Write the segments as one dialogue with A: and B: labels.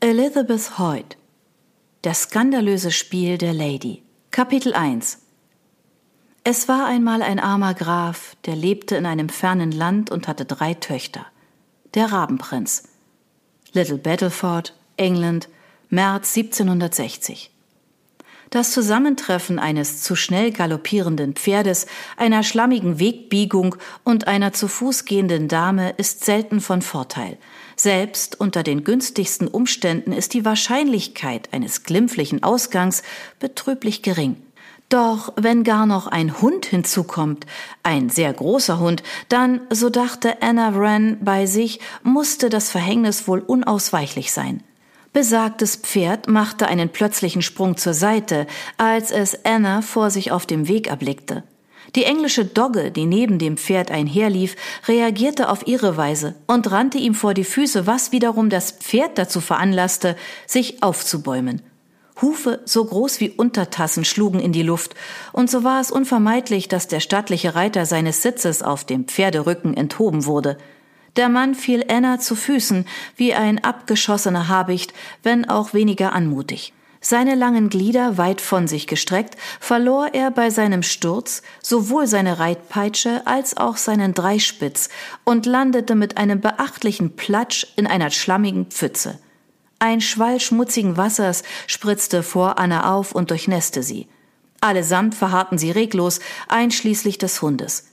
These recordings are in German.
A: Elizabeth Hoyt Das skandalöse Spiel der Lady Kapitel 1 Es war einmal ein armer Graf, der lebte in einem fernen Land und hatte drei Töchter. Der Rabenprinz. Little Battleford, England, März 1760. Das Zusammentreffen eines zu schnell galoppierenden Pferdes, einer schlammigen Wegbiegung und einer zu Fuß gehenden Dame ist selten von Vorteil. Selbst unter den günstigsten Umständen ist die Wahrscheinlichkeit eines glimpflichen Ausgangs betrüblich gering. Doch wenn gar noch ein Hund hinzukommt, ein sehr großer Hund, dann, so dachte Anna Wren bei sich, musste das Verhängnis wohl unausweichlich sein. Besagtes Pferd machte einen plötzlichen Sprung zur Seite, als es Anna vor sich auf dem Weg erblickte. Die englische Dogge, die neben dem Pferd einherlief, reagierte auf ihre Weise und rannte ihm vor die Füße, was wiederum das Pferd dazu veranlasste, sich aufzubäumen. Hufe so groß wie Untertassen schlugen in die Luft, und so war es unvermeidlich, dass der stattliche Reiter seines Sitzes auf dem Pferderücken enthoben wurde. Der Mann fiel Anna zu Füßen wie ein abgeschossener Habicht, wenn auch weniger anmutig. Seine langen Glieder weit von sich gestreckt, verlor er bei seinem Sturz sowohl seine Reitpeitsche als auch seinen Dreispitz und landete mit einem beachtlichen Platsch in einer schlammigen Pfütze. Ein Schwall schmutzigen Wassers spritzte vor Anna auf und durchnässte sie. Allesamt verharrten sie reglos, einschließlich des Hundes.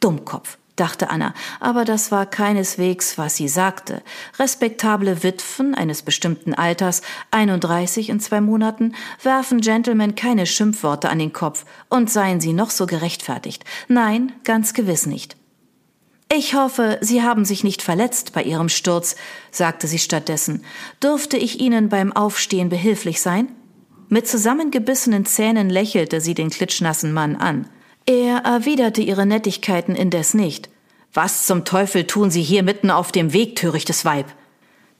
A: Dummkopf dachte Anna, aber das war keineswegs, was sie sagte. Respektable Witwen eines bestimmten Alters, 31 in zwei Monaten, werfen Gentlemen keine Schimpfworte an den Kopf, und seien sie noch so gerechtfertigt. Nein, ganz gewiss nicht. Ich hoffe, Sie haben sich nicht verletzt bei Ihrem Sturz, sagte sie stattdessen. Dürfte ich Ihnen beim Aufstehen behilflich sein? Mit zusammengebissenen Zähnen lächelte sie den klitschnassen Mann an. Er erwiderte ihre Nettigkeiten indes nicht. Was zum Teufel tun Sie hier mitten auf dem Weg, törichtes Weib?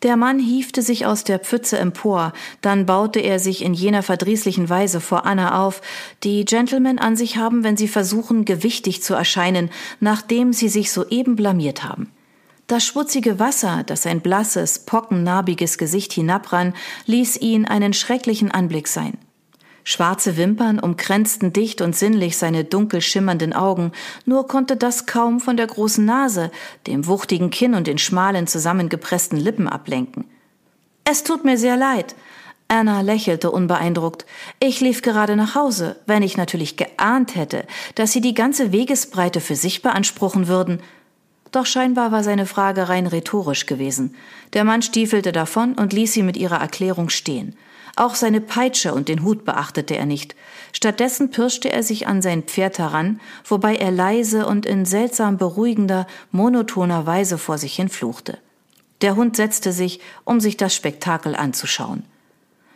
A: Der Mann hiefte sich aus der Pfütze empor, dann baute er sich in jener verdrießlichen Weise vor Anna auf, die Gentlemen an sich haben, wenn sie versuchen, gewichtig zu erscheinen, nachdem sie sich soeben blamiert haben. Das schmutzige Wasser, das sein blasses, pockennarbiges Gesicht hinabrann, ließ ihn einen schrecklichen Anblick sein. Schwarze Wimpern umkränzten dicht und sinnlich seine dunkel schimmernden Augen, nur konnte das kaum von der großen Nase, dem wuchtigen Kinn und den schmalen zusammengepressten Lippen ablenken. Es tut mir sehr leid. Anna lächelte unbeeindruckt. Ich lief gerade nach Hause, wenn ich natürlich geahnt hätte, dass Sie die ganze Wegesbreite für sich beanspruchen würden. Doch scheinbar war seine Frage rein rhetorisch gewesen. Der Mann stiefelte davon und ließ sie mit ihrer Erklärung stehen. Auch seine Peitsche und den Hut beachtete er nicht. Stattdessen pirschte er sich an sein Pferd heran, wobei er leise und in seltsam beruhigender, monotoner Weise vor sich hin fluchte. Der Hund setzte sich, um sich das Spektakel anzuschauen.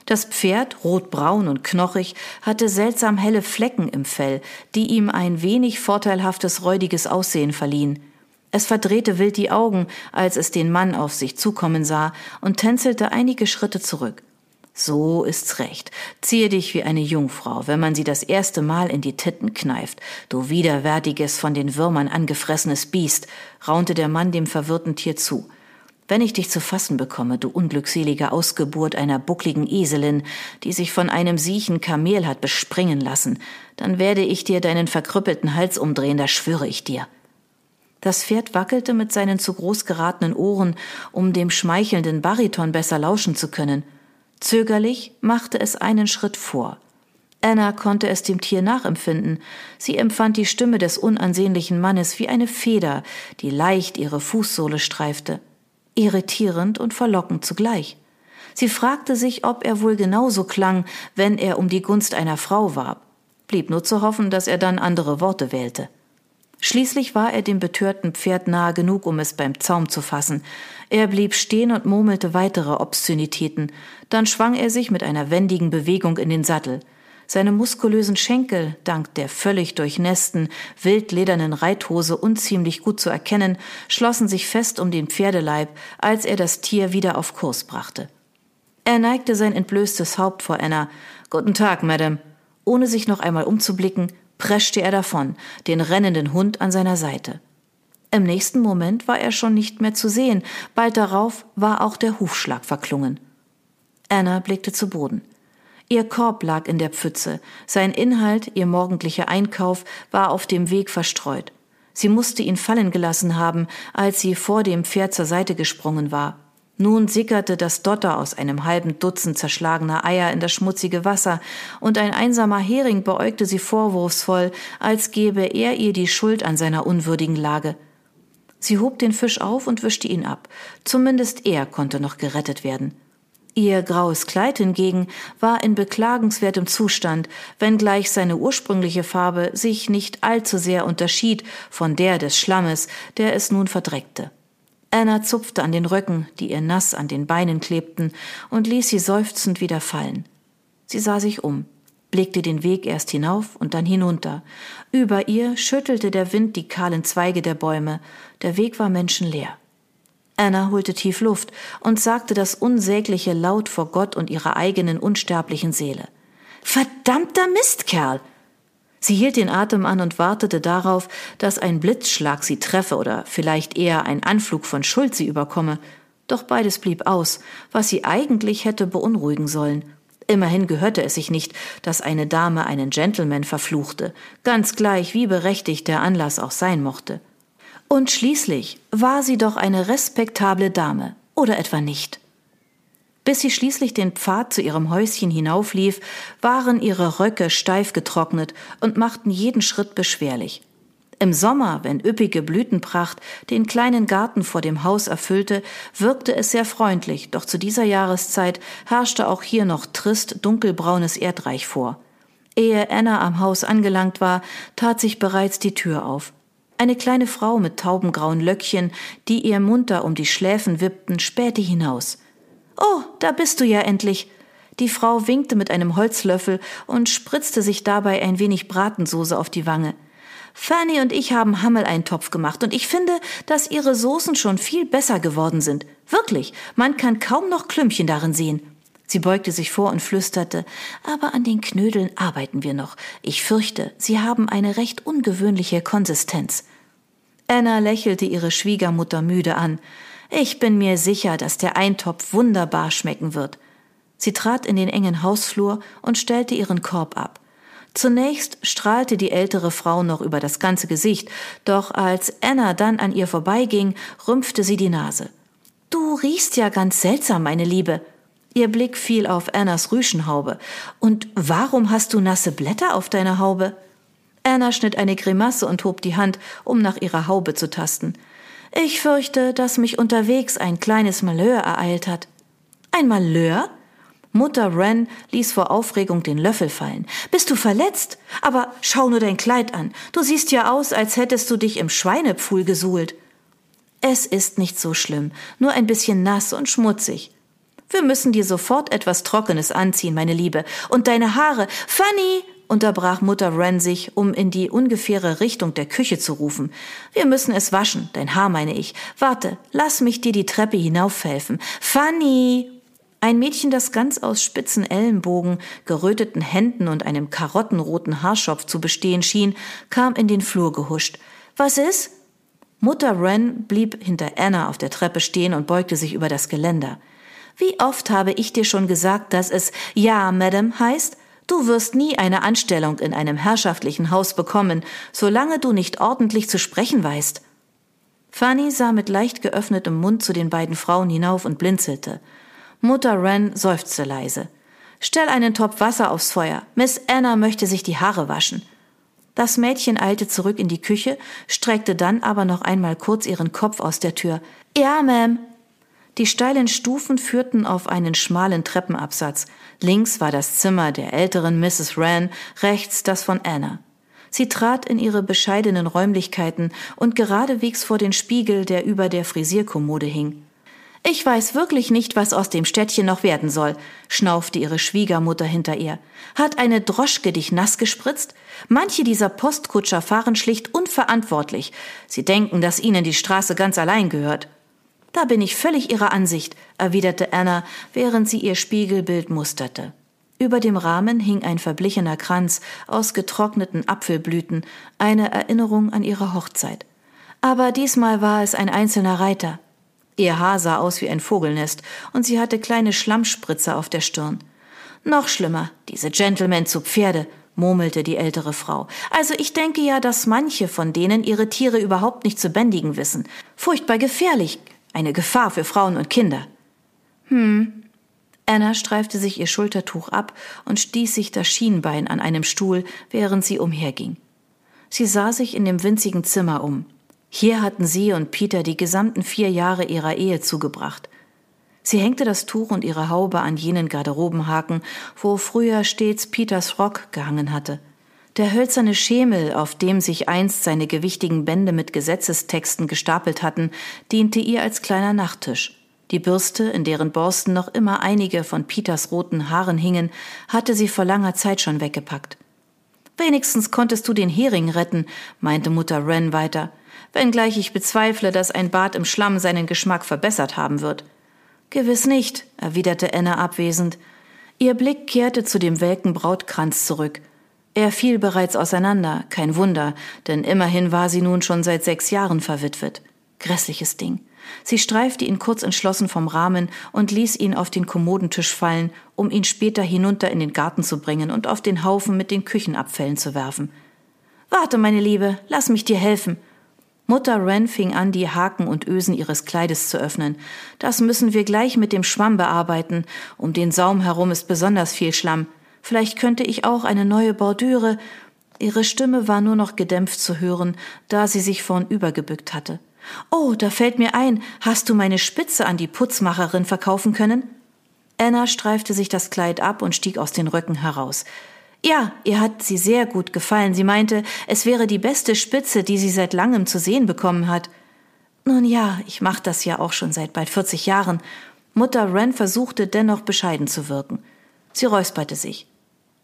A: Das Pferd, rotbraun und knochig, hatte seltsam helle Flecken im Fell, die ihm ein wenig vorteilhaftes, räudiges Aussehen verliehen. Es verdrehte wild die Augen, als es den Mann auf sich zukommen sah, und tänzelte einige Schritte zurück. So ist's recht. Ziehe dich wie eine Jungfrau, wenn man sie das erste Mal in die Titten kneift. Du widerwärtiges, von den Würmern angefressenes Biest, raunte der Mann dem verwirrten Tier zu. Wenn ich dich zu fassen bekomme, du unglückselige Ausgeburt einer buckligen Eselin, die sich von einem siechen Kamel hat bespringen lassen, dann werde ich dir deinen verkrüppelten Hals umdrehen, das schwöre ich dir. Das Pferd wackelte mit seinen zu groß geratenen Ohren, um dem schmeichelnden Bariton besser lauschen zu können. Zögerlich machte es einen Schritt vor. Anna konnte es dem Tier nachempfinden. Sie empfand die Stimme des unansehnlichen Mannes wie eine Feder, die leicht ihre Fußsohle streifte. Irritierend und verlockend zugleich. Sie fragte sich, ob er wohl genauso klang, wenn er um die Gunst einer Frau warb. Blieb nur zu hoffen, dass er dann andere Worte wählte. Schließlich war er dem betörten Pferd nahe genug, um es beim Zaum zu fassen. Er blieb stehen und murmelte weitere Obszönitäten. Dann schwang er sich mit einer wendigen Bewegung in den Sattel. Seine muskulösen Schenkel, dank der völlig durchnässten, wildledernen Reithose unziemlich gut zu erkennen, schlossen sich fest um den Pferdeleib, als er das Tier wieder auf Kurs brachte. Er neigte sein entblößtes Haupt vor Anna. Guten Tag, Madame. Ohne sich noch einmal umzublicken, preschte er davon, den rennenden Hund an seiner Seite. Im nächsten Moment war er schon nicht mehr zu sehen, bald darauf war auch der Hufschlag verklungen. Anna blickte zu Boden. Ihr Korb lag in der Pfütze, sein Inhalt, ihr morgendlicher Einkauf, war auf dem Weg verstreut. Sie musste ihn fallen gelassen haben, als sie vor dem Pferd zur Seite gesprungen war. Nun sickerte das Dotter aus einem halben Dutzend zerschlagener Eier in das schmutzige Wasser, und ein einsamer Hering beäugte sie vorwurfsvoll, als gebe er ihr die Schuld an seiner unwürdigen Lage. Sie hob den Fisch auf und wischte ihn ab. Zumindest er konnte noch gerettet werden. Ihr graues Kleid hingegen war in beklagenswertem Zustand, wenngleich seine ursprüngliche Farbe sich nicht allzu sehr unterschied von der des Schlammes, der es nun verdreckte. Anna zupfte an den Röcken, die ihr nass an den Beinen klebten, und ließ sie seufzend wieder fallen. Sie sah sich um, blickte den Weg erst hinauf und dann hinunter. Über ihr schüttelte der Wind die kahlen Zweige der Bäume, der Weg war menschenleer. Anna holte tief Luft und sagte das Unsägliche laut vor Gott und ihrer eigenen unsterblichen Seele. Verdammter Mistkerl! Sie hielt den Atem an und wartete darauf, dass ein Blitzschlag sie treffe oder vielleicht eher ein Anflug von Schuld sie überkomme. Doch beides blieb aus, was sie eigentlich hätte beunruhigen sollen. Immerhin gehörte es sich nicht, dass eine Dame einen Gentleman verfluchte, ganz gleich wie berechtigt der Anlass auch sein mochte. Und schließlich war sie doch eine respektable Dame, oder etwa nicht? Bis sie schließlich den Pfad zu ihrem Häuschen hinauflief, waren ihre Röcke steif getrocknet und machten jeden Schritt beschwerlich. Im Sommer, wenn üppige Blütenpracht den kleinen Garten vor dem Haus erfüllte, wirkte es sehr freundlich, doch zu dieser Jahreszeit herrschte auch hier noch trist dunkelbraunes Erdreich vor. Ehe Anna am Haus angelangt war, tat sich bereits die Tür auf. Eine kleine Frau mit taubengrauen Löckchen, die ihr munter um die Schläfen wippten, spähte hinaus. Oh, da bist du ja endlich. Die Frau winkte mit einem Holzlöffel und spritzte sich dabei ein wenig Bratensoße auf die Wange. Fanny und ich haben Hammeleintopf gemacht und ich finde, dass ihre Soßen schon viel besser geworden sind. Wirklich, man kann kaum noch Klümpchen darin sehen. Sie beugte sich vor und flüsterte, aber an den Knödeln arbeiten wir noch. Ich fürchte, sie haben eine recht ungewöhnliche Konsistenz. Anna lächelte ihre Schwiegermutter müde an. Ich bin mir sicher, dass der Eintopf wunderbar schmecken wird. Sie trat in den engen Hausflur und stellte ihren Korb ab. Zunächst strahlte die ältere Frau noch über das ganze Gesicht, doch als Anna dann an ihr vorbeiging, rümpfte sie die Nase. Du riechst ja ganz seltsam, meine Liebe. Ihr Blick fiel auf Annas Rüschenhaube. Und warum hast du nasse Blätter auf deiner Haube? Anna schnitt eine Grimasse und hob die Hand, um nach ihrer Haube zu tasten. Ich fürchte, dass mich unterwegs ein kleines Malheur ereilt hat. Ein Malheur? Mutter Wren ließ vor Aufregung den Löffel fallen. Bist du verletzt? Aber schau nur dein Kleid an. Du siehst ja aus, als hättest du dich im Schweinepfuhl gesuhlt. Es ist nicht so schlimm, nur ein bisschen nass und schmutzig. Wir müssen dir sofort etwas Trockenes anziehen, meine Liebe. Und deine Haare. Fanny! Unterbrach Mutter Wren sich, um in die ungefähre Richtung der Küche zu rufen. Wir müssen es waschen, dein Haar meine ich. Warte, lass mich dir die Treppe hinaufhelfen. Fanny! Ein Mädchen, das ganz aus spitzen Ellenbogen, geröteten Händen und einem karottenroten Haarschopf zu bestehen schien, kam in den Flur gehuscht. Was ist? Mutter Wren blieb hinter Anna auf der Treppe stehen und beugte sich über das Geländer. Wie oft habe ich dir schon gesagt, dass es Ja, Madame heißt? Du wirst nie eine Anstellung in einem herrschaftlichen Haus bekommen, solange du nicht ordentlich zu sprechen weißt. Fanny sah mit leicht geöffnetem Mund zu den beiden Frauen hinauf und blinzelte. Mutter Wren seufzte leise. Stell einen Topf Wasser aufs Feuer. Miss Anna möchte sich die Haare waschen. Das Mädchen eilte zurück in die Küche, streckte dann aber noch einmal kurz ihren Kopf aus der Tür. Ja, Ma'am, die steilen Stufen führten auf einen schmalen Treppenabsatz. Links war das Zimmer der älteren Mrs. Wren, rechts das von Anna. Sie trat in ihre bescheidenen Räumlichkeiten und geradewegs vor den Spiegel, der über der Frisierkommode hing. Ich weiß wirklich nicht, was aus dem Städtchen noch werden soll, schnaufte ihre Schwiegermutter hinter ihr. Hat eine Droschke dich nass gespritzt? Manche dieser Postkutscher fahren schlicht unverantwortlich. Sie denken, dass ihnen die Straße ganz allein gehört. Da bin ich völlig Ihrer Ansicht, erwiderte Anna, während sie ihr Spiegelbild musterte. Über dem Rahmen hing ein verblichener Kranz aus getrockneten Apfelblüten, eine Erinnerung an ihre Hochzeit. Aber diesmal war es ein einzelner Reiter. Ihr Haar sah aus wie ein Vogelnest und sie hatte kleine Schlammspritzer auf der Stirn. Noch schlimmer, diese Gentlemen zu Pferde, murmelte die ältere Frau. Also ich denke ja, dass manche von denen ihre Tiere überhaupt nicht zu bändigen wissen. Furchtbar gefährlich, eine Gefahr für Frauen und Kinder. Hm. Anna streifte sich ihr Schultertuch ab und stieß sich das Schienbein an einem Stuhl, während sie umherging. Sie sah sich in dem winzigen Zimmer um. Hier hatten sie und Peter die gesamten vier Jahre ihrer Ehe zugebracht. Sie hängte das Tuch und ihre Haube an jenen Garderobenhaken, wo früher stets Peters Rock gehangen hatte. Der hölzerne Schemel, auf dem sich einst seine gewichtigen Bände mit Gesetzestexten gestapelt hatten, diente ihr als kleiner Nachttisch. Die Bürste, in deren Borsten noch immer einige von Peters roten Haaren hingen, hatte sie vor langer Zeit schon weggepackt. Wenigstens konntest du den Hering retten, meinte Mutter Wren weiter, wenngleich ich bezweifle, dass ein Bad im Schlamm seinen Geschmack verbessert haben wird. Gewiss nicht, erwiderte Anna abwesend. Ihr Blick kehrte zu dem welken Brautkranz zurück. Er fiel bereits auseinander, kein Wunder, denn immerhin war sie nun schon seit sechs Jahren verwitwet. Grässliches Ding. Sie streifte ihn kurz entschlossen vom Rahmen und ließ ihn auf den Kommodentisch fallen, um ihn später hinunter in den Garten zu bringen und auf den Haufen mit den Küchenabfällen zu werfen. Warte, meine Liebe, lass mich dir helfen, Mutter Wren fing an, die Haken und Ösen ihres Kleides zu öffnen. Das müssen wir gleich mit dem Schwamm bearbeiten. Um den Saum herum ist besonders viel Schlamm. Vielleicht könnte ich auch eine neue Bordüre. Ihre Stimme war nur noch gedämpft zu hören, da sie sich vornübergebückt hatte. Oh, da fällt mir ein, hast du meine Spitze an die Putzmacherin verkaufen können? Anna streifte sich das Kleid ab und stieg aus den Röcken heraus. Ja, ihr hat sie sehr gut gefallen. Sie meinte, es wäre die beste Spitze, die sie seit langem zu sehen bekommen hat. Nun ja, ich mach das ja auch schon seit bald 40 Jahren. Mutter Wren versuchte dennoch bescheiden zu wirken. Sie räusperte sich.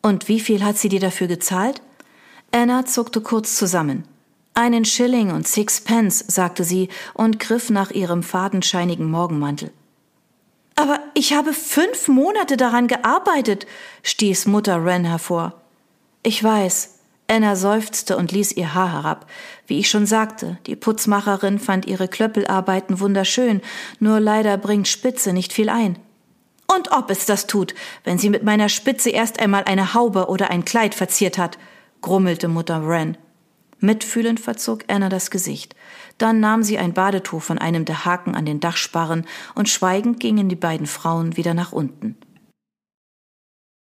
A: Und wie viel hat sie dir dafür gezahlt? Anna zuckte kurz zusammen. Einen Schilling und six Pence, sagte sie und griff nach ihrem fadenscheinigen Morgenmantel. Aber ich habe fünf Monate daran gearbeitet, stieß Mutter Wren hervor. Ich weiß. Anna seufzte und ließ ihr Haar herab. Wie ich schon sagte, die Putzmacherin fand ihre Klöppelarbeiten wunderschön, nur leider bringt Spitze nicht viel ein. Und ob es das tut, wenn sie mit meiner Spitze erst einmal eine Haube oder ein Kleid verziert hat, grummelte Mutter Wren. Mitfühlend verzog Anna das Gesicht. Dann nahm sie ein Badetuch von einem der Haken an den Dachsparren und schweigend gingen die beiden Frauen wieder nach unten.